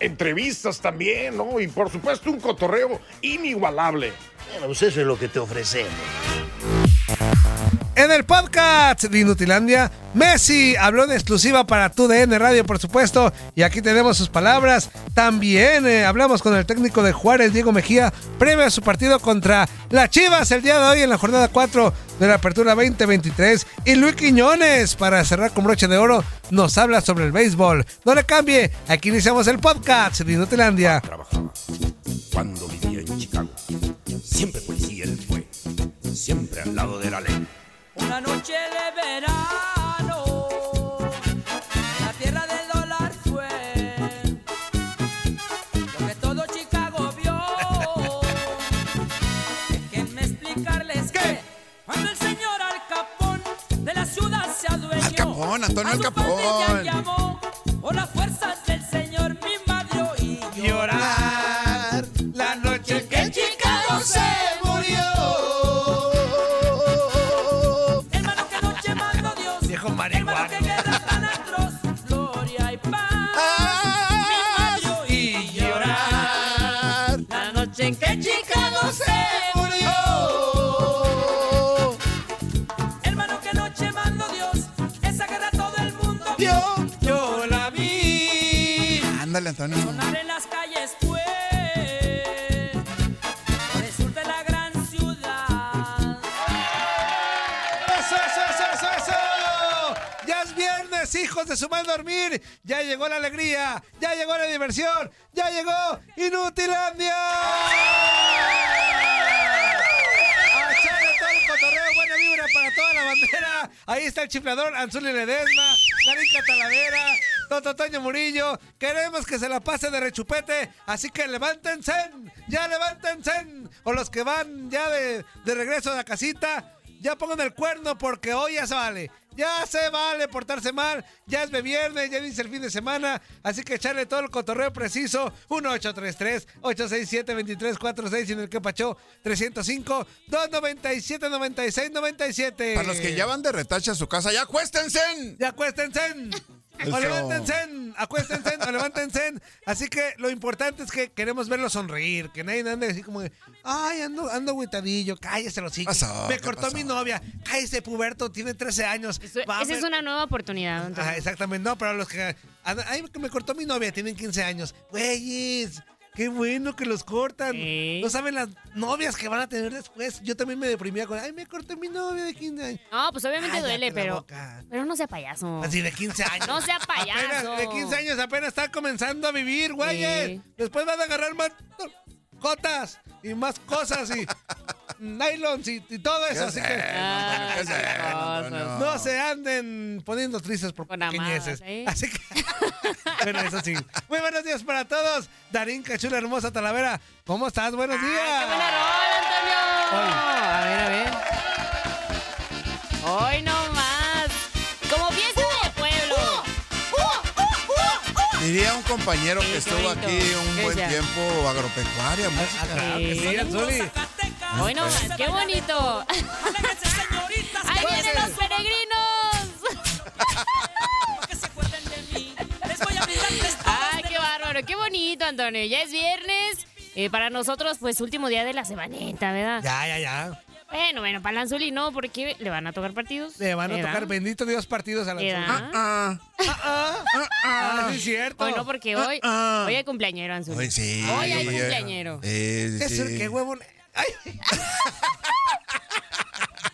Entrevistas también, ¿no? Y por supuesto un cotorreo inigualable. Bueno, pues eso es lo que te ofrecemos. En el podcast de Inutilandia, Messi habló en exclusiva para tu DN Radio, por supuesto, y aquí tenemos sus palabras. También eh, hablamos con el técnico de Juárez, Diego Mejía, previo a su partido contra las Chivas el día de hoy en la jornada 4 de la Apertura 2023. Y Luis Quiñones, para cerrar con broche de oro, nos habla sobre el béisbol. No le cambie, aquí iniciamos el podcast de Inutilandia. Trabajaba cuando vivía en Chicago. Siempre policía él fue, siempre al lado de la ley. Una noche de Al su vi. Ándale, Antonio. Sonar en las calles fue. Por el sur de la gran ciudad. ¡Eso, eso, eso, eso, eso! Ya es viernes, hijos de su mal dormir. Ya llegó la alegría, ya llegó la diversión, ya llegó Inutilandia. Todo el cotorreo, buena vibra para toda la bandera. Ahí está el chiflador Anzuli Ledesma, Darín Catalavera, Toto Toño Murillo. Queremos que se la pase de rechupete, así que levántense, ya levántense. O los que van ya de, de regreso a la casita, ya pongan el cuerno porque hoy ya se vale. Ya se vale portarse mal. Ya es de viernes, ya dice el fin de semana. Así que echarle todo el cotorreo preciso. 1833-867-2346 y en el que pachó 305-297-9697. Para los que ya van de retache a su casa, ya acuéstense. ¡Ya acuéstense! Eso. O levántense, acuéstense o levántense. Así que lo importante es que queremos verlo sonreír, que nadie ande así como de, ay, ando, ando agüitadillo, cállese los hijos. pasó? Me ¿Qué cortó pasó? mi novia, cállese puberto, tiene 13 años. Eso- esa es una nueva oportunidad. Ajá, exactamente, no, pero los que, ay, que me cortó mi novia, tienen 15 años. Güeyes, qué bueno que los cortan. No saben las novias que van a tener después. Yo también me deprimía con, ay, me cortó mi novia de 15 años. No, pues obviamente Cállate duele, pero, pero no sea payaso. Así de 15 años. No sea payaso. Apenas, de 15 años apenas está comenzando a vivir, güeyes. Sí. Después van a agarrar más cotas y más cosas y nylons y, y todo eso. Así que Ah, no se anden poniendo tristes por pequeñeces. amadas, ¿eh? Así que, bueno, eso sí. Muy buenos días para todos. Darín Cachula Hermosa Talavera, ¿cómo estás? Buenos días. ¡Qué buena rola, Antonio! A ver, a ver. Hoy no Diría un compañero que estuvo aquí un ¿Qué buen tiempo agropecuaria, música. Claro que sí, Anzuli. Hoy no más. ¡Qué bonito! ¡Ahí vienen los peregrinos! ¡Ay, qué bárbaro! ¡Qué bonito, Antonio! Ya es viernes. Eh, para nosotros, pues, último día de la semanita, ¿verdad? Ya, ya, ya. Bueno, bueno, para Lanzuli no, porque le van a tocar partidos. Le van a tocar, bendito Dios, partidos a la ¿Verdad? Anzuli. Ah, Ah, ah, ah, sí es cierto. Hoy no, porque hoy, ah. hoy hay cumpleañero, Anzuli. Hoy sí. Hoy hay eh, cumpleañero. eh, ¿Qué, sí. qué huevo? Ay.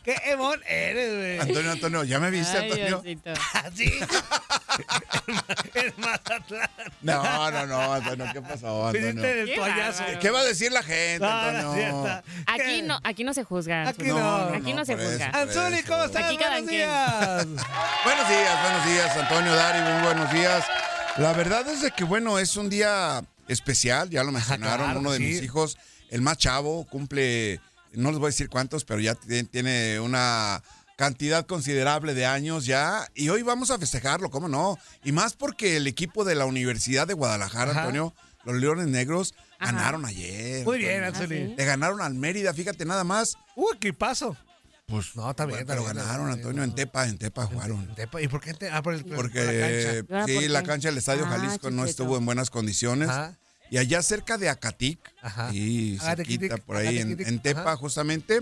¡Qué emón eres, güey! Antonio, Antonio, ¿ya me viste, Ay, Antonio? Diosito. Así. el Mazatlán. No, no, no, Antonio, ¿qué pasó, Antonio? toallazo. bárbaro. ¿Qué va a decir la gente, es Antonio? Aquí no, aquí no se juzga. Aquí no. Aquí no se juzga. Anzuli. ¿cómo estás? Aquí cada Buenos días. Buenos días, buenos días, Antonio Dari, muy buenos días. La verdad es de que, bueno, es un día especial, ya lo mencionaron, claro, uno de sí. mis hijos, el más chavo, cumple, no les voy a decir cuántos, pero ya ti- tiene una cantidad considerable de años ya, y hoy vamos a festejarlo, ¿cómo no? Y más porque el equipo de la Universidad de Guadalajara, Ajá. Antonio, los Leones Negros, Ajá. ganaron ayer. Muy bien, Antonio. Le ganaron al Mérida, fíjate nada más. Uh, equipazo. Pues No, está bien, pero ganaron. Antonio, en Tepa, en Tepa jugaron. Tepa, ¿Y por qué? te- ah, por el, por la Porque cancha. ¿Ahora sí, por la qué? cancha del Estadio Ah, Jalisco no estuvo en buenas condiciones. Ajá. Y allá cerca de Acatic, y Acatic, cerquita por ahí en, Tepa ajá. justamente,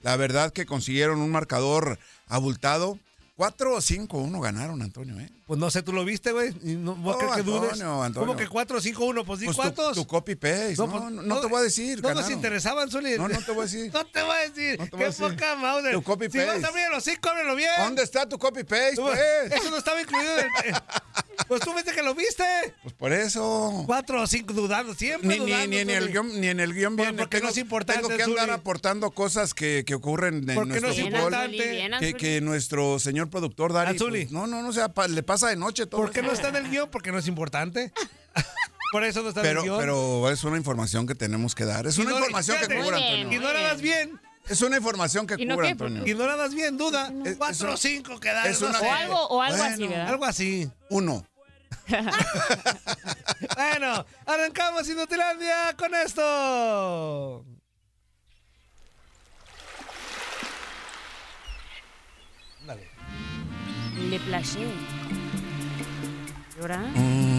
la verdad que consiguieron un marcador abultado. 4 o 5 1 ganaron, Antonio, ¿eh? Pues no sé, ¿tú lo viste, güey? No, ¿Vos No, crees que dudes? Antonio, Antonio. ¿Cómo que 4 5 1 Pues di Pues cuántos. tu copy paste. No, pues, no, no te voy a decir. No nos ganaron. interesaba, Anzuli. No, no te voy a decir. No te voy a decir. No voy Qué a decir. poca madre. Tu copy Si vas paste. a abrir los cinco, ábrelo bien. ¿Dónde está tu copy paste, pues? Eso no estaba incluido en el... Pues tú viste que lo viste. Pues por eso. Cuatro o cinco dudando, siempre Ni, ni, dudando. ni en el guion, ni en el guion Bueno, viene. porque no es importante, Tengo que andar Zuli. aportando cosas que, que ocurren en Porque no nuestro es Bien, fútbol. que, que nuestro señor productor Dari pues, no no no o sea, pa- le pasa de noche todo ¿Por qué eso. no está en el guion? Porque no es importante. Por eso no está en pero el guion. pero es una información que tenemos que dar es una información que cubra bien. Antonio Y no la das bien. es una información que ¿Y no cubra? Antonio Y no la das bien, duda. Es- Cuatro o cinco quedaron. es no una-. O algo, o algo así. ¿verdad? Algo así. uno Bueno, arrancamos Inutilandia con esto. Dale. Le plaché. ¿Y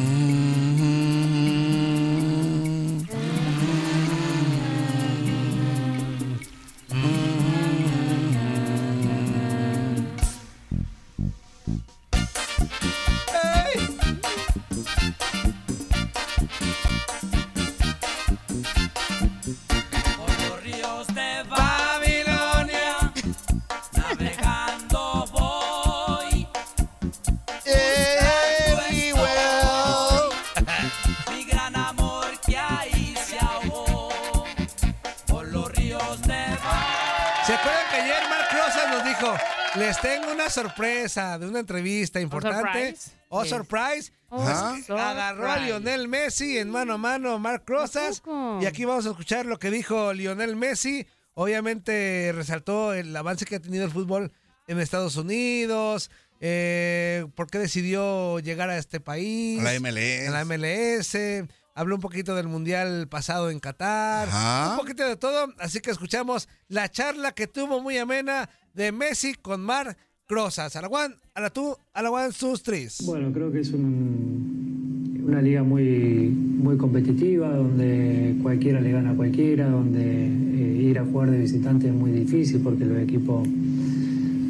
les tengo una sorpresa de una entrevista importante? surprise? Oh, Yes. surprise. Oh, Ajá. surprise. Agarró a Lionel Messi en mano a mano Marc Rosas. Y aquí vamos a escuchar lo que dijo Lionel Messi. Obviamente resaltó el avance que ha tenido el fútbol en Estados Unidos. Eh, ¿Por qué decidió llegar a este país? A la MLS. A la MLS. Habló un poquito del Mundial pasado en Qatar. Ajá. Un poquito de todo. Así que escuchamos la charla que tuvo muy amena de Messi con Marc Rosas. Alaguán, a la tú, Alaguán, sus tres. Bueno, creo que es un- una liga muy, muy competitiva, donde cualquiera le gana a cualquiera, donde eh, ir a jugar de visitante es muy difícil porque los equipos,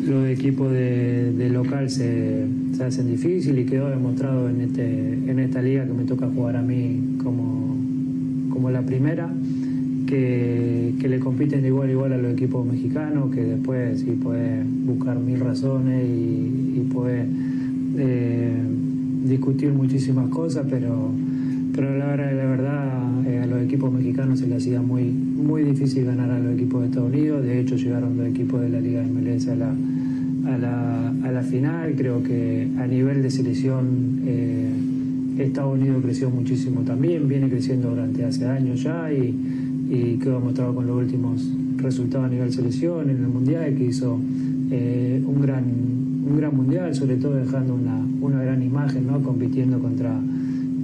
los equipos de, de local se, se hacen difícil y quedó demostrado en, este, en esta liga que me toca jugar a mí como, como la primera, que, que le compiten de igual a igual a los equipos mexicanos, que después sí puede buscar mil razones y, y puede eh, discutir muchísimas cosas, pero, pero la verdad, la verdad eh, a los equipos mexicanos se les hacía muy, muy difícil ganar a los equipos de Estados Unidos, de hecho llegaron los equipos de la Liga MLS a la, a la, a la final, creo que a nivel de selección... eh, Estados Unidos creció muchísimo también, viene creciendo durante hace años ya y, y quedó demostrado con los últimos resultados a nivel selección en el Mundial, que hizo eh, un, gran, un gran Mundial, sobre todo dejando una, una gran imagen, ¿no? compitiendo contra,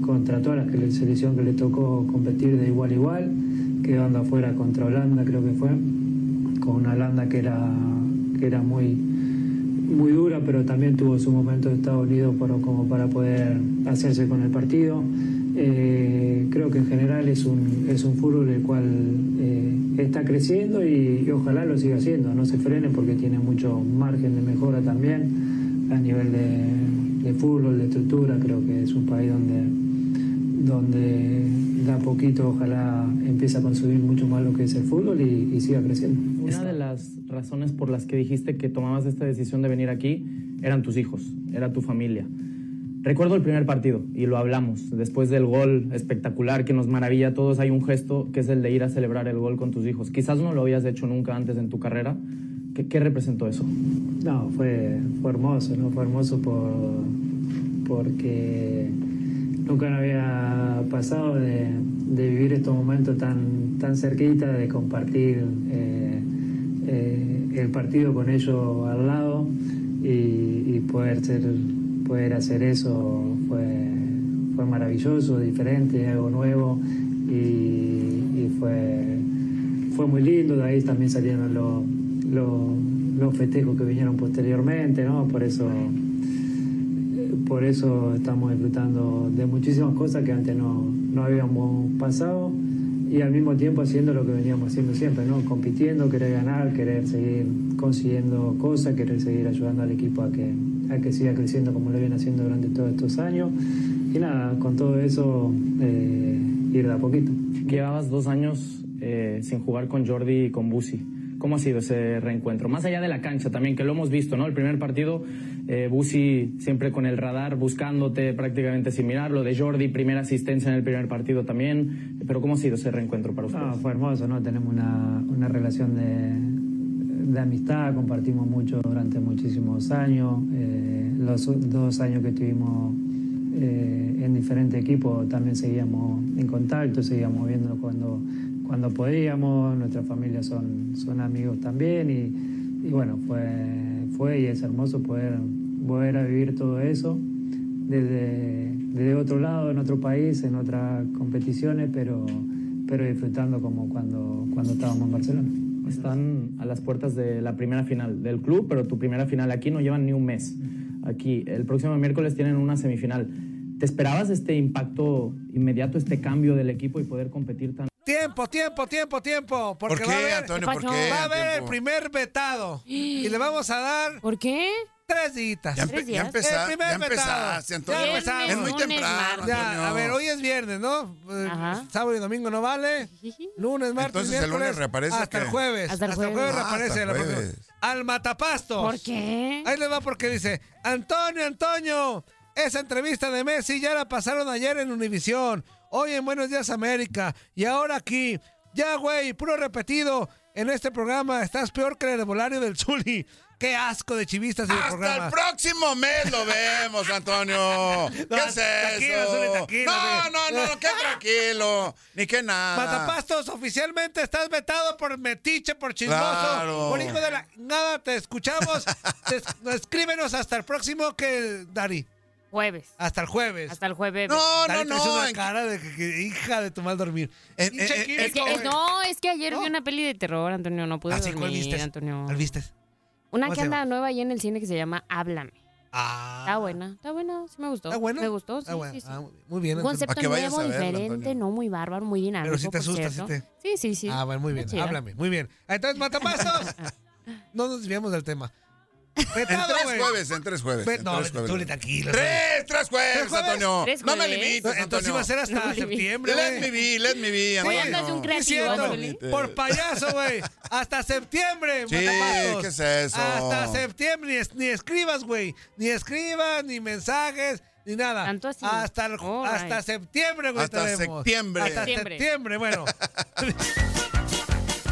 contra todas las que la selección que le tocó competir de igual a igual, quedando afuera contra Holanda creo que fue, con una Holanda que era, que era muy muy dura, pero también tuvo su momento de Estados Unidos como para poder hacerse con el partido. Eh, creo que en general es un, es un fútbol el cual eh, está creciendo y, y ojalá lo siga haciendo, no se frene porque tiene mucho margen de mejora también a nivel de, de fútbol, de estructura, creo que es un país donde, donde de a poquito ojalá empiece a consumir mucho más lo que es el fútbol y, y siga creciendo. Una de las razones por las que dijiste que tomabas esta decisión de venir aquí eran tus hijos, era tu familia. Recuerdo el primer partido y lo hablamos. Después del gol espectacular que nos maravilla a todos, hay un gesto que es el de ir a celebrar el gol con tus hijos. Quizás no lo habías hecho nunca antes en tu carrera. ¿Qué, qué representó eso? No, fue, fue hermoso, ¿no? Fue hermoso por, porque nunca me había pasado de, vivir estos momentos tan, tan cerquita, de compartir eh, eh, el partido con ellos al lado y poder, ser, poder hacer eso fue, fue maravilloso, diferente, algo nuevo y, fue, fue muy lindo. De ahí también salieron los, los, los festejos que vinieron posteriormente, ¿no? Por eso por eso estamos disfrutando de muchísimas cosas que antes no, no habíamos pasado y al mismo tiempo haciendo lo que veníamos haciendo siempre, ¿no? Compitiendo, querer ganar, querer seguir consiguiendo cosas, querer seguir ayudando al equipo a que, a que siga creciendo como lo viene haciendo durante todos estos años. Y nada, con todo eso, eh, ir de a poquito. Llevabas dos años eh, sin jugar con Jordi y con Busi. ¿Cómo ha sido ese reencuentro? Más allá de la cancha también, que lo hemos visto, ¿no? El primer partido, eh, Busi siempre con el radar, buscándote prácticamente sin mirarlo. De Jordi, primera asistencia en el primer partido también. Pero ¿cómo ha sido ese reencuentro para ustedes? No, fue hermoso, ¿no? Tenemos una, una relación de, de amistad, compartimos mucho durante muchísimos años. Eh, los dos años que estuvimos eh, en diferentes equipos también seguíamos en contacto, seguíamos viéndonos cuando, cuando podíamos. Nuestras familias son, son amigos también y, bueno, fue, fue y es hermoso poder volver a vivir todo eso desde, desde otro lado, en otro país, en otras competiciones, pero, pero disfrutando como cuando, cuando estábamos en Barcelona. Están a las puertas de la primera final del club, pero tu primera final aquí no llevan ni un mes. Aquí, el próximo miércoles tienen una semifinal. ¿Te esperabas este impacto inmediato, este cambio del equipo y poder competir tan... Tiempo, tiempo, tiempo, tiempo. Porque ¿Por va a qué, haber, Antonio? ¿Por pasó? qué? va a haber el primer vetado. Y le vamos a dar ¿Por qué? Tres días. Ya, ¿Tres empe- ya, El primer ya empezaste, Antonio. Ya empezamos. Es muy Lunes, temprano. Ya, a ver, hoy es viernes, ¿no? Eh, Ajá. Sábado y domingo no vale. Lunes, martes, Entonces, ¿el lunes reaparece Hasta el jueves. Hasta el jueves. Ah, reaparece. hasta la próxima- jueves. Al matapastos. ¿Por qué? Ahí les va porque dice, Antonio, Antonio, esa entrevista de Messi ya la pasaron ayer en Univisión, hoy en Buenos Días América y ahora aquí. Ya, güey, puro repetido. En este programa estás peor que el herbolario del Zuli. Qué asco de chivistas en el Hasta programa. el próximo mes lo vemos, Antonio. ¿Qué No, es tranquilo, eso? Zuli, tranquilo, no, no, no, no, qué tranquilo. Ni que nada. Matapastos, oficialmente estás vetado por metiche, por chismoso, Claro. por hijo de la... Nada, te escuchamos. Te escríbenos hasta el próximo que... Dari, Jueves. hasta el jueves. Hasta el jueves. No, no, no. una en- cara de que, que- hija de tu mal dormir. En- en- en- Es que, es- no, es que ayer No. vi una peli de terror, Antonio. No pude Así, ¿cuál dormir, viste? Antonio. ¿Cuál viste? Una ¿Cómo que se anda nueva ahí en el cine que se llama Háblame. Ah. Está buena, está buena, sí me gustó. ¿Está buena? Me gustó, sí, Ah, bueno. sí, sí. Ah, muy bien. Un entonces. concepto Para que vayas nuevo, a verla, diferente, Antonio. no muy bárbaro, muy dinámico. Pero si te por asusta, si cierto. te... Sí, sí, sí. Ah, bueno, muy bien. Está chida. Háblame, muy bien. Entonces, Matapastos. no nos desviamos del tema. En tres jueves, en tres jueves. En no, tres tú le tranquilo. Tres, tres jueves, ¿Tres jueves? Antonio. ¿Tres No me limites, Entonces iba a ser hasta No, septiembre, Let me be, let me be, Hoy andas de un ¿Qué creativo. Por payaso, güey. Hasta septiembre, Sí. ¿qué es eso? Hasta septiembre. Ni, ni escribas, güey. Ni escribas, ni mensajes, ni nada. Tanto así. Hasta, el- hasta septiembre, güey. Hasta tenemos. septiembre. Hasta Septiembre. septiembre, bueno.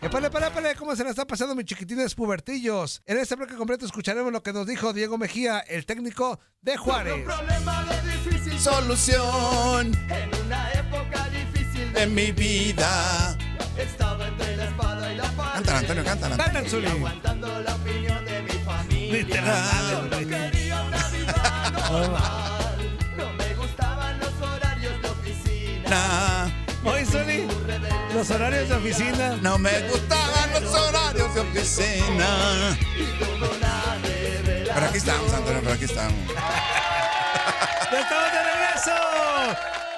Epale, epale, epale, ¿cómo se la está pasando mis chiquitines pubertillos? En este bloque completo escucharemos lo que nos dijo Diego Mejía, el técnico de Juárez. Solución En una época difícil de mi vida. Estaba entre la espada y la pared. Cántala, Antonio, cántala. Canta, Zuli. Aguantando la opinión de mi familia. Literal. Yo no quería una vida normal. No me gustaban los horarios de oficina. Nah, Hoy, Zuli, los horarios de oficina. no me gustaban los horarios de oficina. Pero aquí estamos, Antonio, pero aquí estamos. ¡Ya estamos de regreso!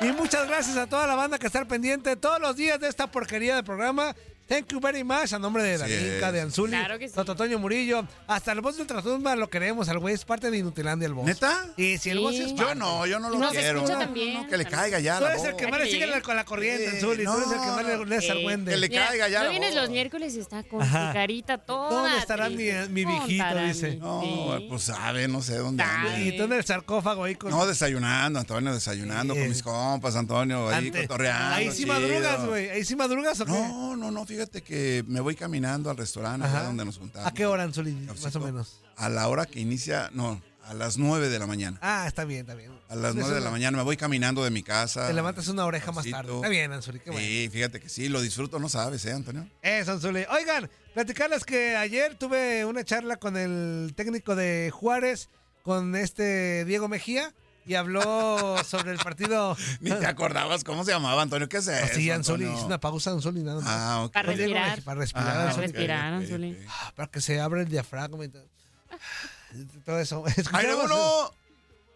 Y muchas gracias a toda la banda que está pendiente todos los días de esta porquería de programa. Thank you very much. A nombre de Darinka, es. de Anzuli, Claro que sí. Tototoño Murillo. Hasta el boss de Ultratumba lo queremos. Al güey es parte de Inutilandia el boss. ¿Neta? Y si el Sí. boss es Yo no, yo no lo Nos quiero. escucha No, también. no, que le caiga ya. Tú eres el que más le sigue sí. la- con la corriente, Sí, Anzuli. Tú eres el que no, más le lees al güende. que le Mira, caiga ya No la vienes los miércoles y está con Ajá. su carita toda. ¿Dónde estará mi- viejito? Dice. No, sí. pues sabe, no sé dónde. Y tú en el sarcófago ahí con... No, desayunando, Antonio, desayunando Sí. con mis compas, Antonio, ahí cotorreando. Ahí sí madrugas, güey. Ahí sí madrugas o qué? No, no, no, fíjate que me voy caminando al restaurante Ajá. donde nos juntamos. ¿A qué hora, Anzuli? Cafecito. Más o menos. A la hora que inicia, no, a las 9 de la mañana. Ah, está bien, está bien. A las Es 9 de la mañana me voy caminando de mi casa. Te levantas una oreja más tarde. Está bien, Anzuli, qué bueno. Sí, fíjate que sí, lo disfruto, no sabes, ¿eh, Antonio? Eso, Anzuli. Oigan, platicarles que ayer tuve una charla con el técnico de Juárez, con este Diego Mejía, y habló sobre el partido. Ni te acordabas cómo se llamaba, Antonio. ¿Qué es eso? Sí, Anzuli, Antonio? hice una pausa, Anzuli, nada más. Ah, ok. Para respirar. Para respirar, Ah, Para Anzuli. ok, respirar, ok, Anzuli. ok. Ah, Para que se abra el diafragma y todo. Todo eso. Aire uno,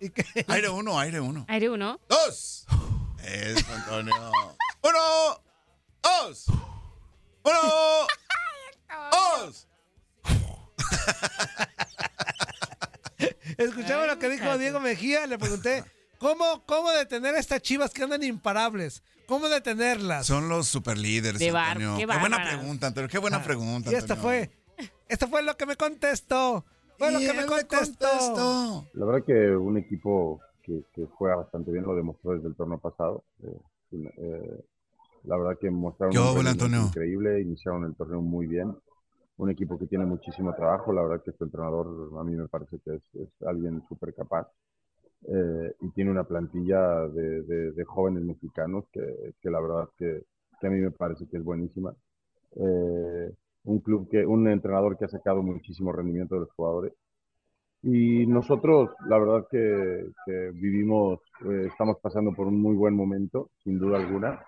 ¿Y qué? aire uno, aire uno. Aire uno. Dos. Eso, Antonio. Uno, dos. Uno, dos. Escuchamos Ay, lo que dijo. Diego Mejía, le pregunté, ¿cómo, cómo detener a estas chivas que andan imparables? ¿Cómo detenerlas? Son los superlíderes, De bar- Antonio. qué Qué, buena pregunta, Antonio. Qué buena pregunta, Y esto Antonio. fue, esto fue lo que me contestó. Fue lo que me contestó. La verdad que un equipo que, que juega bastante bien lo demostró desde el torneo pasado. Eh, eh, la verdad que mostraron ¿Qué un Antonio? increíble, iniciaron el torneo muy bien. Un equipo que tiene muchísimo trabajo. La verdad que este entrenador a mí me parece que es, es alguien súper capaz. Eh, y tiene una plantilla de, de- jóvenes mexicanos que, que la verdad que, que a mí me parece que es buenísima. Eh, un club que, un entrenador que ha sacado muchísimo rendimiento de los jugadores. Y nosotros, la verdad que, que vivimos, eh, estamos pasando por un muy buen momento, sin duda alguna.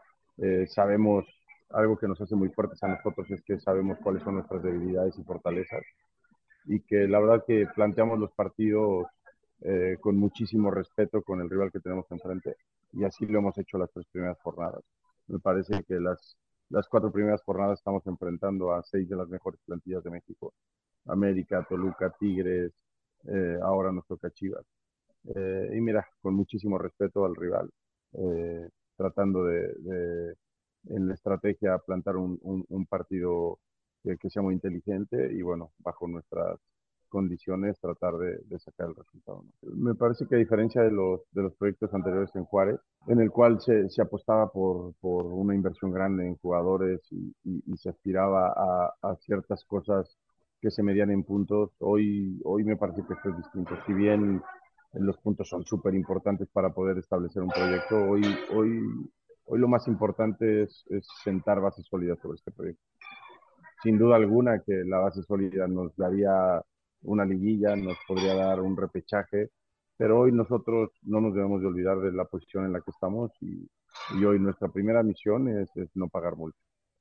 Sabemos, algo que nos hace muy fuertes a nosotros es que sabemos cuáles son nuestras debilidades y fortalezas. Y que la verdad que planteamos los partidos eh, con muchísimo respeto con el rival que tenemos enfrente. Y así lo hemos hecho las tres primeras jornadas. Me parece que las, las cuatro primeras jornadas estamos enfrentando a seis de las mejores plantillas de México. América, Toluca, Tigres, eh, ahora nos toca Chivas. Eh, y mira, con muchísimo respeto al rival, eh, tratando de, de, en la estrategia, plantar un, un, un partido que, sea muy inteligente y bueno, bajo nuestras condiciones tratar de, de sacar el resultado. ¿no? Me parece que a diferencia de los, de los proyectos anteriores en Juárez, en el cual se, se apostaba por, por una inversión grande en jugadores y, y, y se aspiraba a, a, ciertas cosas que se medían en puntos, hoy, hoy me parece que esto es distinto. Si bien los puntos son súper importantes para poder establecer un proyecto, hoy, hoy, hoy lo más importante es, es sentar bases sólidas sobre este proyecto. Sin duda alguna que la base sólida nos daría una liguilla, nos podría dar un repechaje, pero hoy nosotros no nos debemos de olvidar de la posición en la que estamos y, y hoy nuestra primera misión es, es no pagar multa.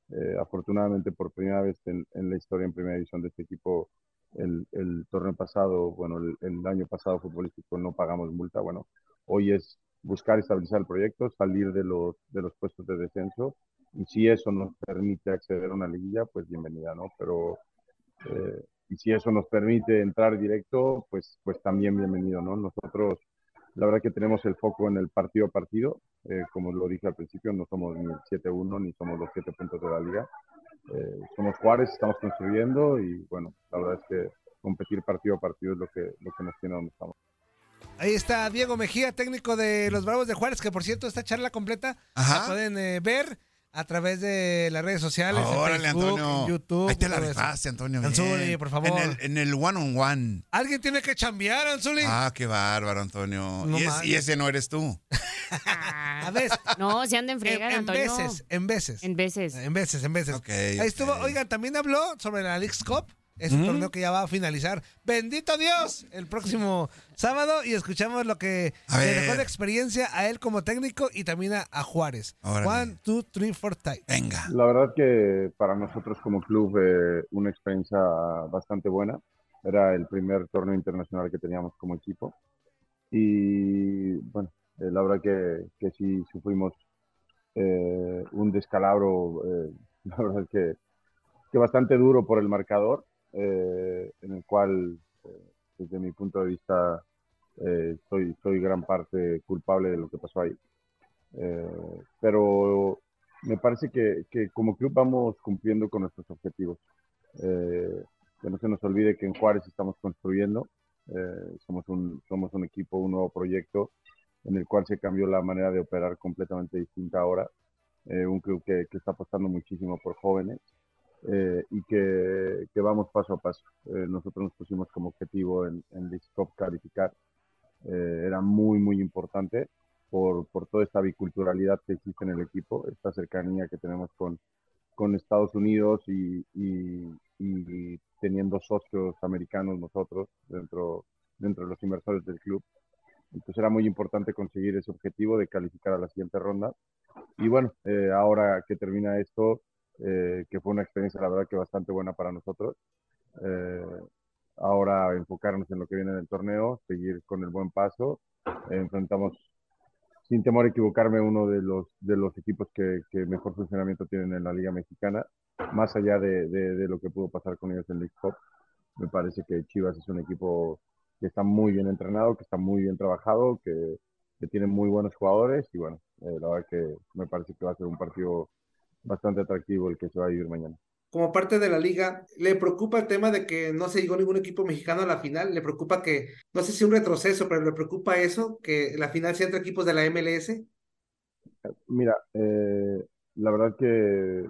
Eh, afortunadamente por primera vez en, en, la historia en primera división de este equipo, el, el torneo pasado, bueno, el, el, año pasado futbolístico no pagamos multa, bueno, hoy es buscar estabilizar el proyecto, salir de los, de los puestos de descenso y si eso nos permite acceder a una liguilla, pues bienvenida, ¿no? Pero eh, y si eso nos permite entrar directo, pues, pues también bienvenido, ¿no? Nosotros, la verdad que tenemos el foco en el partido a partido, eh, como lo dije al principio, no somos ni el 7-1 ni somos los 7 puntos de la liga. Eh, somos Juárez, estamos construyendo y bueno, la verdad es que competir partido a partido es lo que, lo que nos tiene donde estamos. Ahí está Diego Mejía, técnico de los Bravos de Juárez, que por cierto, esta charla completa Ajá. la pueden eh, ver a través de las redes sociales. en Órale, Facebook, Antonio. en YouTube. Ahí te la rifaste, Antonio. Anzuli, por favor. En el, en el one on one. Alguien tiene que chambear, Anzuli. Ah, qué bárbaro, Antonio. No y, es- y ese no eres tú. A veces. No, se anda en En, friega, en Antonio. veces, en veces. En veces. En veces, en veces. Ok, Ahí estuvo, oigan, también habló sobre la Leagues Cup. Es un ¿Mm? torneo que ya va a finalizar. Bendito Dios, el próximo sábado y escuchamos lo que A le dejó de experiencia a él como técnico y también a, a Juárez. Órale. One, two, three, four, time. Venga. La verdad que para nosotros como club eh, una experiencia bastante buena. Era el primer torneo internacional que teníamos como equipo. Y bueno, eh, la verdad que, que sí sufrimos eh, un descalabro, eh, la verdad que, que bastante duro por el marcador, eh, en el cual, eh, desde mi punto de vista, eh, soy, soy gran parte culpable de lo que pasó ahí. Eh, pero me parece que, que como club vamos cumpliendo con nuestros objetivos. Que no se nos olvide que en Juárez estamos construyendo, somos, un, somos un equipo, un nuevo proyecto en el cual se cambió la manera de operar completamente distinta ahora. Un club que, que está apostando muchísimo por jóvenes eh, y que, que vamos paso a paso. Eh, nosotros nos pusimos como objetivo en, en Cup calificar. Eh, era muy, muy importante por, por toda esta biculturalidad que existe en el equipo, esta cercanía que tenemos con, con Estados Unidos y, y- y teniendo socios americanos nosotros dentro, dentro de los inversores del club. Entonces era muy importante conseguir ese objetivo de calificar a la siguiente ronda. Y bueno, eh, ahora que termina esto, eh, que fue una experiencia la verdad que bastante buena para nosotros, eh, ahora enfocarnos en lo que viene en el torneo, seguir con el buen paso. Enfrentamos sin temor a equivocarme, uno de los, equipos que, mejor funcionamiento tienen en la Liga Mexicana, más allá de, lo que pudo pasar con ellos en League Cup. Me parece que Chivas es un equipo que está muy bien entrenado, que está muy bien trabajado, que, que tiene muy buenos jugadores y bueno, eh, la verdad que me parece que va a ser un partido bastante atractivo el que se va a vivir mañana. como parte de la liga, ¿le preocupa el tema de que no se llegó ningún equipo mexicano a la final? ¿Le preocupa que, no sé si un retroceso, pero le preocupa eso, que la final sea entre equipos de la MLS? Mira, eh, la verdad que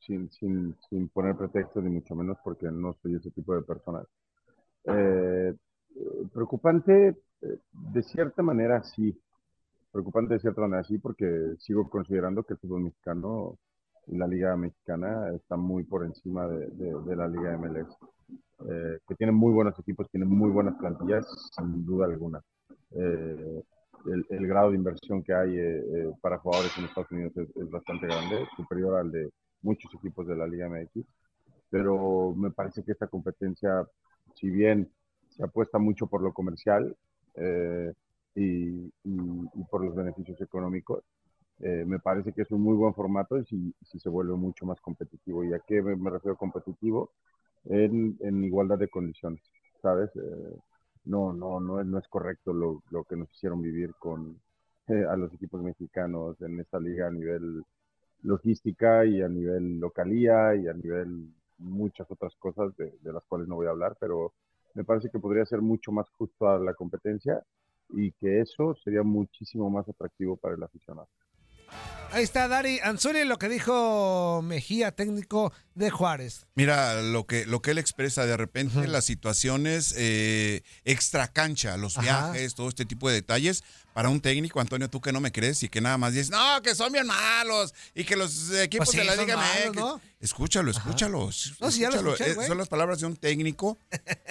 sin, sin, sin poner pretextos ni mucho menos porque no soy ese tipo de persona. Eh, preocupante, eh, de cierta manera sí. Preocupante de cierta manera sí porque sigo considerando que el fútbol mexicano la liga mexicana está muy por encima de, la liga MLS. Eh, que tienen muy buenos equipos, tienen muy buenas plantillas, sin duda alguna. Eh, el, grado de inversión que hay eh, eh, para jugadores en Estados Unidos es, bastante grande, superior al de muchos equipos de la Liga MX, pero me parece que esta competencia, si bien se apuesta mucho por lo comercial eh, y por los beneficios económicos, eh, me parece que es un muy buen formato y si, si se vuelve mucho más competitivo. ¿Y a qué me, refiero competitivo? En, en igualdad de condiciones, ¿sabes? Eh, no, no, no no es correcto lo, lo que nos hicieron vivir con a los equipos mexicanos en esta liga a nivel logística y a nivel localía y a nivel muchas otras cosas de las cuales no voy a hablar, pero me parece que podría ser mucho más justo a la competencia y que eso sería muchísimo más atractivo para el aficionado. Ahí está Dari Anzuli, lo que dijo Mejía, técnico de Juárez. Mira, lo que, lo que él expresa de repente, las situaciones eh, extra cancha, los Ajá. viajes, todo este tipo de detalles, para un técnico, Antonio, tú que no me crees y que nada más dices, no, que son bien malos y que los equipos Pues sí, de la Liga malos, MX. ¿no? Escúchalo, escúchalo. No, ya escúchalo. escuché, son las palabras de un técnico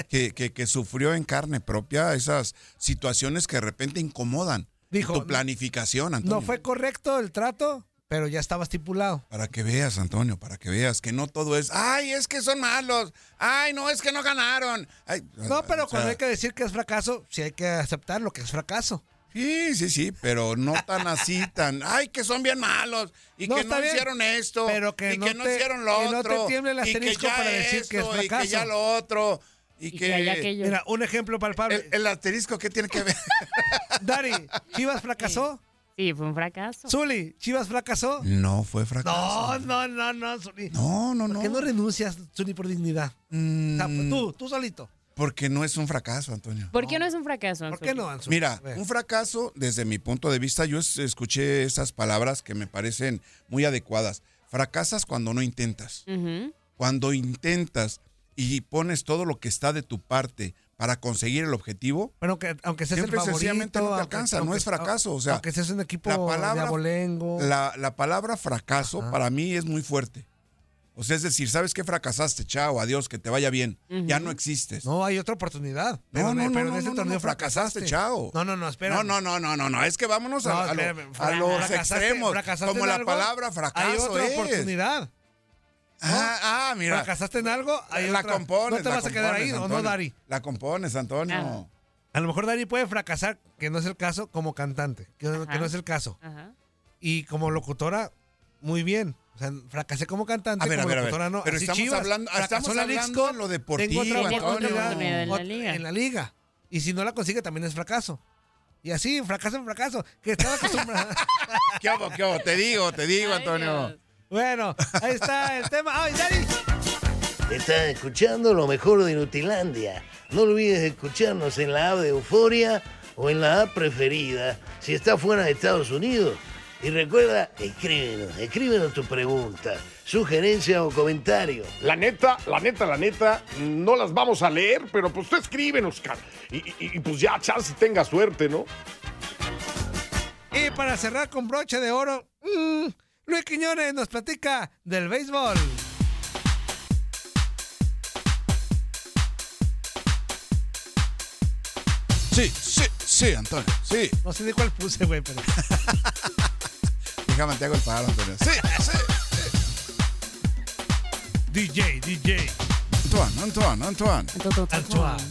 que, que, que sufrió en carne propia esas situaciones que de repente incomodan Dijo, tu planificación, Antonio. No fue correcto el trato, pero ya estaba estipulado. Para que veas, Antonio, para que veas que no todo es, ay, es que son malos, ay, no, es que no ganaron. Ay, No, pero o sea, cuando hay que decir que es fracaso, sí hay que aceptar lo que es fracaso. Sí, sí, sí, pero no tan así, tan, ay, que son bien malos y No, que no bien, hicieron esto pero que y no que no te- hicieron lo que no te otro tiemble el y que asterisco ya para decir que es esto, y que fracaso. ya lo otro y, Y que, que haya aquello. Mira, un ejemplo palpable. el, el asterisco qué tiene que ver. Dari, ¿Chivas fracasó? Sí, fue un fracaso. Zuli, ¿Chivas fracasó? No fue fracaso. No, no, no, no, Zuli. No, no, ¿Por no. qué no renuncias, Zuli, por dignidad? Mm, O sea, tú, tú solito. porque no es un fracaso, Antonio. ¿Por qué no es un fracaso? ¿Por qué no, Anzuli? Mira, un fracaso, desde mi punto de vista, yo es- escuché esas palabras que me parecen muy adecuadas. fracasas cuando no intentas. Cuando intentas y pones todo lo que está de tu parte para conseguir el objetivo, Bueno, que, aunque seas el Simple y favorito. sencillamente no te aunque- alcanza, no es fracaso, o sea, aunque seas un equipo la palabra- de abolengo. la, la palabra fracaso para mí es muy fuerte. O sea, es decir, ¿sabes qué fracasaste? Chao, adiós, que te vaya bien. Ya no existes. No, hay otra oportunidad. Pero, No, no, pero no, en ese no, torneo no, fracasaste. fracasaste, chao. No, no, no, espera. No, no, no, no, no, no, es que vámonos a, No, a lo- los extremos. Como la algo, palabra fracaso Hay otra es. oportunidad. Ah, ah, mira. ¿Fracasaste en algo? Hay la otra. compones. No te la vas a quedar ahí, ¿o no. Dari? La compones, Antonio. Ah. A lo mejor Dari puede fracasar, que no es el caso, como cantante, que, no- que Ajá. no es el caso. Ajá. Y como locutora, muy bien. O sea, fracasé como cantante, A ver, a como ver, a ver. locutora no. Pero Así estamos Chivas, hablando- estamos en la hablando Lixco, en lo tengo deportivo, otra oportunidad en la liga. en la liga. Y si no la consigue, también es fracaso. Y así, fracaso en fracaso. Que estaba acostumbrada. ¿Qué hago, qué hago? Te digo, te digo, Antonio. Bueno, ahí está el tema. ¡Ay, Dari! Estás escuchando lo mejor de Nutilandia. No olvides escucharnos en la app de Euforia o en la app preferida si estás fuera de Estados Unidos. Y recuerda, escríbenos, escríbenos tu pregunta, sugerencia o comentario. La neta, la neta, la neta, no las vamos a leer, pero pues tú escríbenos, cara. Y, y- y, pues ya, chance tenga suerte, ¿no? Y para cerrar con broche de oro, mm, Luis Quiñones nos platica del béisbol. Sí, sí, sí, Antonio. Sí. No sé de cuál puse, güey, pero. Déjame te hago el paro, Antonio. Sí, sí. DJ, DJ. Antoine, Antoine, Antoine. Antoine.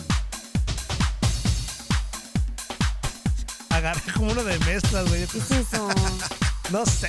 Agarra como uno de mezclas, güey. ¿Qué es eso? No sé.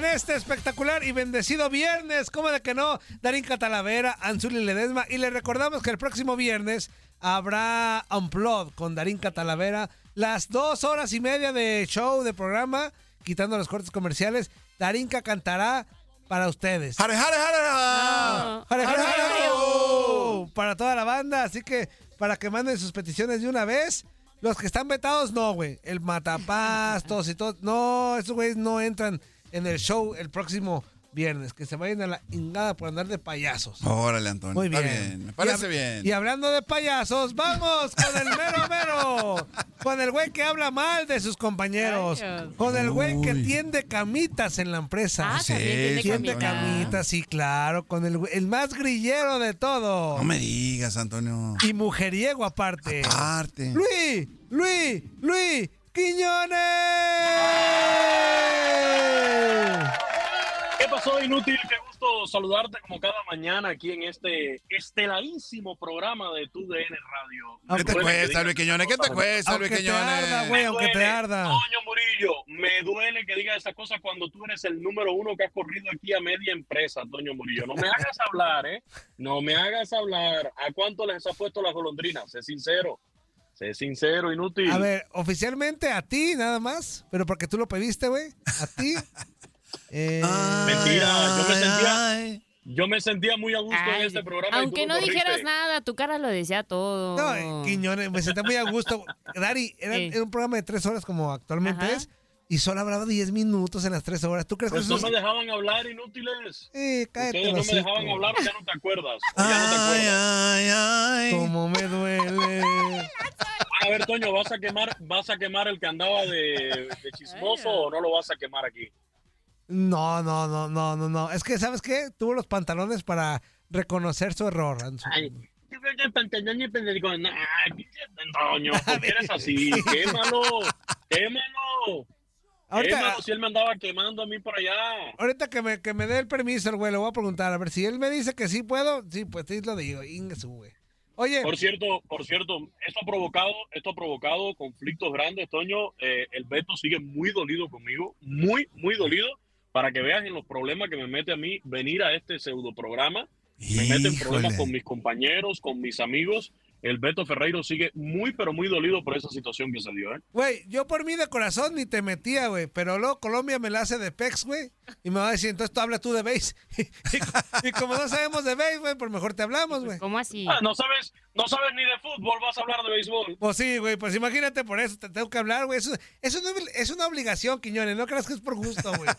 En este espectacular y bendecido viernes, ¿cómo de que no? Darín Catalavera, Anzuli Ledesma. Y le recordamos que el próximo viernes habrá Unplugged con Darín Catalavera. Las dos horas y media de show, de programa, quitando los cortes comerciales. Darinka cantará para ustedes. ¡Jare, jare, jare! Jare, jare, jare, oh, Para toda la banda, así que para que manden sus peticiones de una vez. Los que están vetados, no, güey. El matapastos y todo. No, esos güeyes no entran en el show el próximo viernes. Que se vayan a la ingada por andar de payasos. Órale, Antonio. Muy bien. Está bien. Me parece Y bien. Y hablando de payasos, vamos con el mero mero. con el güey que habla mal de sus compañeros. Ay, con el güey que tiende camitas en la empresa. Ah, tiene Tiende camita. camitas, sí, claro. Con el, el más grillero de todo. No me digas, Antonio. Y mujeriego aparte. Aparte. Luis, Luis, Luis, Quiñones. ¿Qué pasó, inútil? Qué gusto saludarte como cada mañana aquí en este estelarísimo programa de Tu DN Radio. ¿Qué te cuesta, Luis Quiñones? ¿Qué te cuesta, Aunque Luis te arda, Quiñones? güey, aunque te arda. Toño Murillo, me duele que digas esas cosas cuando tú eres el número uno que has corrido aquí a media empresa, Toño Murillo. No me hagas hablar, ¿eh? No me hagas hablar. ¿A cuánto les ha puesto las golondrinas? Sé sincero. Sé sincero, inútil. A ver, oficialmente a ti nada más, pero porque tú lo pediste, güey. A ti. Eh, Mentira, yo me sentía, Ay, yo me sentía muy a gusto en Ay, este programa. Aunque no dijeras nada, tu cara lo decía todo. No, eh, Quiñones, me senté muy a gusto. Dari, era, Sí. era un programa de tres horas como actualmente Ajá. es, y solo hablaba diez minutos en las tres horas. ¿Tú crees Pues que no eso me dejaban hablar, inútiles. Eh, cállate Ustedes no me dejaban hablar, ya no te acuerdas. o ya no te ay, acuerdas. ay, ay. Cómo me duele. A ver, Toño, ¿vas a quemar, vas a quemar el que andaba de, de chismoso o no lo vas a quemar aquí? No, no, no, no, no, no. Es que, ¿sabes qué? Tuvo los pantalones para reconocer su error. Ay, yo creo que el pantalón y el pendejo, pinche Toño, ¿por qué eres así? Quémalo, quémalo. Ahorita, Quémalo si él me andaba quemando a mí por allá. ahorita que me, que me dé el permiso el güey, le voy a preguntar. A ver, si él me dice que sí puedo, sí, pues sí lo digo. Inga su, güey. Oye, Por cierto, por cierto, esto ha provocado, esto ha provocado conflictos grandes, Toño. Eh, el Beto sigue muy dolido conmigo, muy, muy dolido, para que veas en los problemas que me mete a mí venir a este pseudo programa. Me mete en problemas con mis compañeros, con mis amigos. El Beto Ferreiro sigue muy, pero muy dolido por esa situación que se dio, ¿eh? Güey, yo por mí de corazón ni te metía, güey. Pero luego Colombia me la hace de pex, güey. Y me va a decir, entonces tú habla tú de base. y, y como no sabemos de base, güey, pues mejor te hablamos, güey. ¿Cómo así? Ah, no sabes, no sabes ni de fútbol, vas a hablar de béisbol. Pues sí, güey, pues imagínate por eso, te tengo que hablar, güey. Eso, eso no es una obligación, Quiñones, no creas que es por gusto, güey.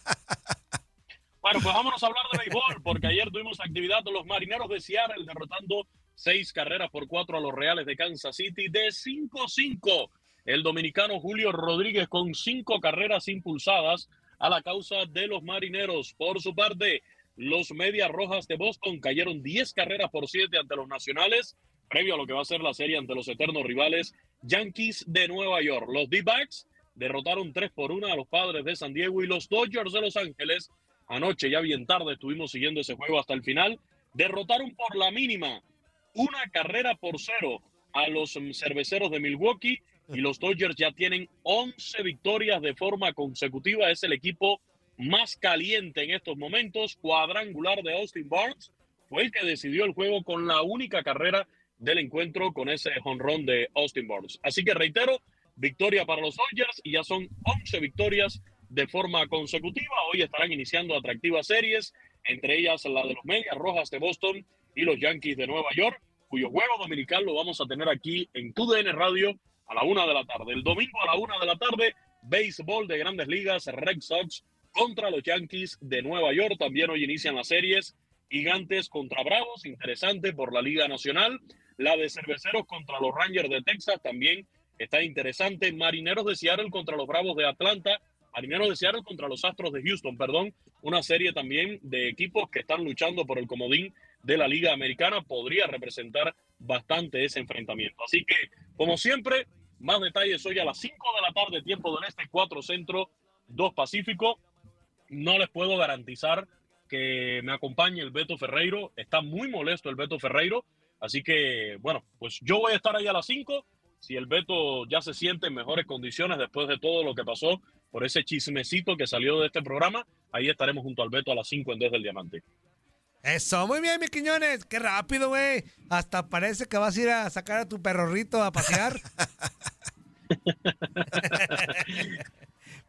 Bueno, pues vámonos a hablar de béisbol, porque ayer tuvimos actividad de los marineros de Seattle derrotando seis carreras por cuatro a los Reales de Kansas City de 5-5. El dominicano Julio Rodríguez con cinco carreras impulsadas a la causa de los marineros. Por su parte, los Medias Rojas de Boston cayeron 10 carreras por 7 ante los Nacionales, previo a lo que va a ser la serie ante los eternos rivales Yankees de Nueva York. Los D-Backs derrotaron 3 por 1 a los Padres de San Diego y los Dodgers de Los Ángeles anoche, ya bien tarde, estuvimos siguiendo ese juego hasta el final, derrotaron por la mínima una carrera por cero a los mm, cerveceros de Milwaukee y los Dodgers ya tienen 11 victorias de forma consecutiva. Es el equipo más caliente en estos momentos. Cuadrangular de Austin Barnes fue el que decidió el juego con la única carrera del encuentro con ese jonrón de Austin Barnes. Así que reitero, victoria para los Dodgers y ya son 11 victorias de forma consecutiva. Hoy estarán iniciando atractivas series, entre ellas la de los Medias Rojas de Boston y los Yankees de Nueva York, cuyo juego dominical lo vamos a tener aquí en TUDN Radio a la una de la tarde. El domingo a la una de la tarde, béisbol de grandes ligas, Red Sox contra los Yankees de Nueva York. También hoy inician las series Gigantes contra Bravos, interesante por la Liga Nacional. La de Cerveceros contra los Rangers de Texas también está interesante. Marineros de Seattle contra los Bravos de Atlanta. Marineros de Seattle contra los Astros de Houston, perdón. Una serie también de equipos que están luchando por el comodín de la Liga Americana. Podría representar bastante ese enfrentamiento. Así que, como siempre, más detalles hoy a las 5 de la tarde, tiempo del Este, 4 Centro, 2 Pacífico. No les puedo garantizar que me acompañe el Beto Ferreiro. Está muy molesto el Beto Ferreiro. Así que, bueno, pues yo voy a estar ahí a las 5. Si el Beto ya se siente en mejores condiciones después de todo lo que pasó por ese chismecito que salió de este programa, ahí estaremos junto al Beto a las 5 en Desde el Diamante. Eso, muy bien, mi Quiñones. Qué rápido, güey. Hasta parece que vas a ir a sacar a tu perrorrito a pasear.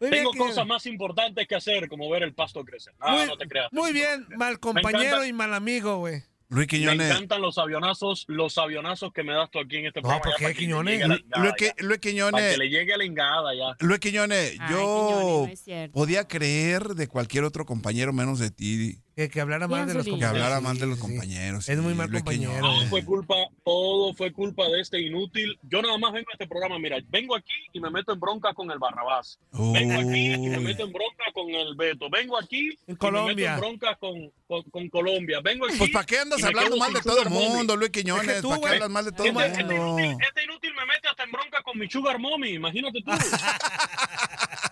Muy Tengo cosas más importantes que hacer, como ver el pasto crecer. No, Muy- no te creas. Muy bien, mal compañero encanta- y mal amigo, güey. Luis Me Quiñones. encantan los avionazos, los avionazos que me das tú aquí en este No, programa. ¿por ya qué, para que le Quiñones? Luis. Luis Para Quiñones. que le llegue la engada ya. Luis Quiñones, Ay, yo Quiñones, no es cierto. podía creer de cualquier otro compañero menos de ti. Que, que hablara mal de los Bien, Que compañeros. hablara mal de los sí. compañeros. Es muy mal Luis compañero. Todo fue culpa, todo fue culpa de este inútil. Yo nada más vengo a este programa, mira, vengo aquí y me meto en bronca con el Barrabás. Vengo aquí y me meto en bronca con el Beto. Vengo aquí En y Colombia. me meto en bronca con, con, con Colombia. Vengo aquí. Pues ¿para qué andas hablando mal de todo el mundo, Luis Quiñones? Es que tú, ¿Para qué güey, hablas mal de todo el Este, este mundo? inútil, este inútil me mete hasta en bronca con mi sugar mommy, imagínate tú.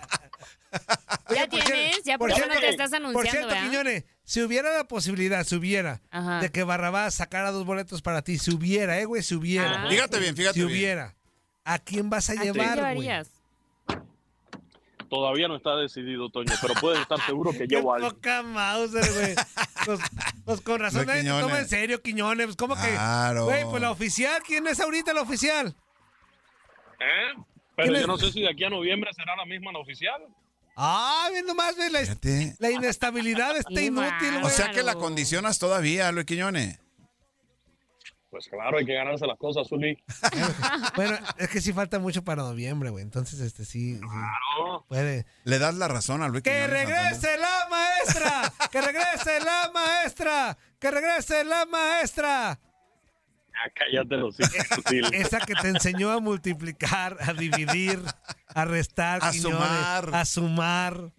Ya por tienes, cierto- ya por, por eso no cierto- te estás Por anunciando, cierto, ¿verdad? Quiñones, si hubiera la posibilidad, si hubiera, Ajá. de que Barrabás sacara dos boletos para ti, si hubiera, eh, güey, si hubiera. Ah. Fíjate bien, fíjate Si bien. hubiera. ¿A quién vas a, ¿A quién llevar, güey? llevarías? Todavía no está decidido, Toño, pero puedes estar seguro que llevo a alguien. poca Mauser, güey. Pues, pues con razón nadie te toma en serio, Quiñones. Pues como que, Claro. güey, pues la oficial, ¿quién es ahorita la oficial? ¿Eh? Pero ¿Quién yo es? no sé si de aquí a noviembre será la misma la oficial. Ah, bien nomás, güey, la, Fíjate. la inestabilidad está inútil, mal. O güey. sea que la condicionas todavía, Luis Quiñones. Pues claro, hay que ganarse las cosas, Zuli. Bueno, es que sí falta mucho para noviembre, güey. Entonces, este sí, sí, Claro. puede. Le das la razón a Luis ¡Que Quiñones. regrese la maestra! ¡Que regrese la maestra! ¡Que regrese la maestra! Cállate los hijos, Esa que te enseñó a multiplicar, a dividir, a restar, A Quiñones, sumar. a sumar,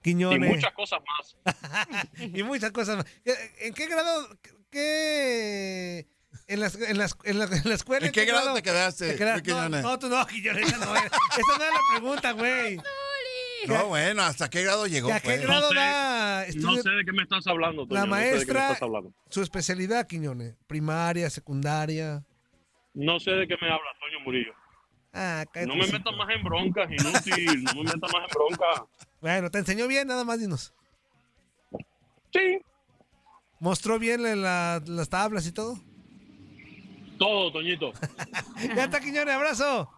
Y Quiñones. muchas cosas más. y muchas cosas más. ¿En qué grado? ¿Qué? En, las, en, las, en, la, en la escuela. ¿En qué grado te quedaste, quedas- Luis Quiñones? No, no, tú no, Quiñones, esa no era. Esa no era la pregunta, güey. No, bueno, ¿hasta qué grado llegó? ¿A qué pues? grado sé, da No estudio- sé de qué me estás hablando, Toño. la no sé maestra? estás hablando. Su especialidad, Quiñones. Primaria, secundaria. No sé de qué me hablas, Toño Murillo. Ah, No me metas más en broncas, inútil. No me metas más en broncas. Bueno, te enseñó bien, nada más dinos. Sí. ¿Mostró bien en la- las tablas y todo? Todo, Toñito. ya está, Quiñones, abrazo.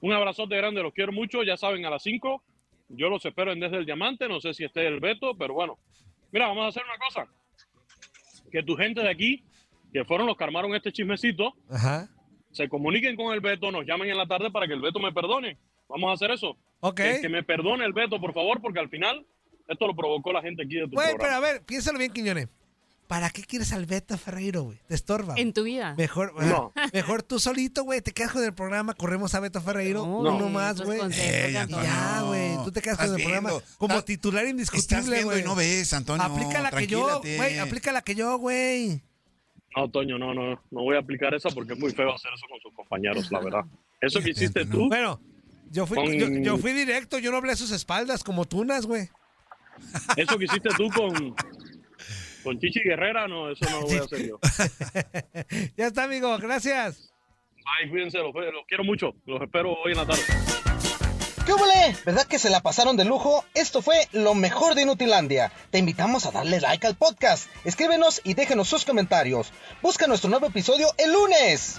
Un abrazote grande, los quiero mucho. Ya saben, a las 5 yo los espero en Desde el Diamante. No sé si esté el Beto, pero bueno. Mira, vamos a hacer una cosa. Que tu gente de aquí, que fueron los que armaron este chismecito, Ajá. se comuniquen con el Beto, nos llamen en la tarde para que el Beto me perdone. Vamos a hacer eso. Ok. Que, que me perdone el Beto, por favor, porque al final esto lo provocó la gente aquí de tu Güey, pero a ver, piénsalo bien, Quiñones. ¿Para qué quieres al Beto Ferreiro, güey? Te estorba. En tu vida. Mejor, No. mejor tú solito, güey. Te quedas con el programa, corremos a Beto Ferreiro. No, uno güey, más, güey. Eh, ya, güey. Tú te quedas con el programa como Estás- titular Estás indiscutible, viendo güey. y no ves, Antonio. Aplica la que yo, güey. Aplica la que yo, güey. No, Toño, no, no, no voy a aplicar esa porque es muy feo hacer eso con sus compañeros, la verdad. Eso que hiciste tú, Bueno, yo fui, Con- yo, yo fui directo. Yo no hablé a sus espaldas como tunas, güey. eso que hiciste tú con, con Chichi Guerrera, no, eso no lo voy a hacer yo. ya está, amigo. Gracias. Ay, cuídense, los, los quiero mucho. Los espero hoy en la tarde. ¿Qué huele? ¿Verdad que se la pasaron de lujo? Esto fue lo mejor de Inutilandia. Te invitamos a darle like al podcast. Escríbenos y déjenos sus comentarios. Busca nuestro nuevo episodio el lunes.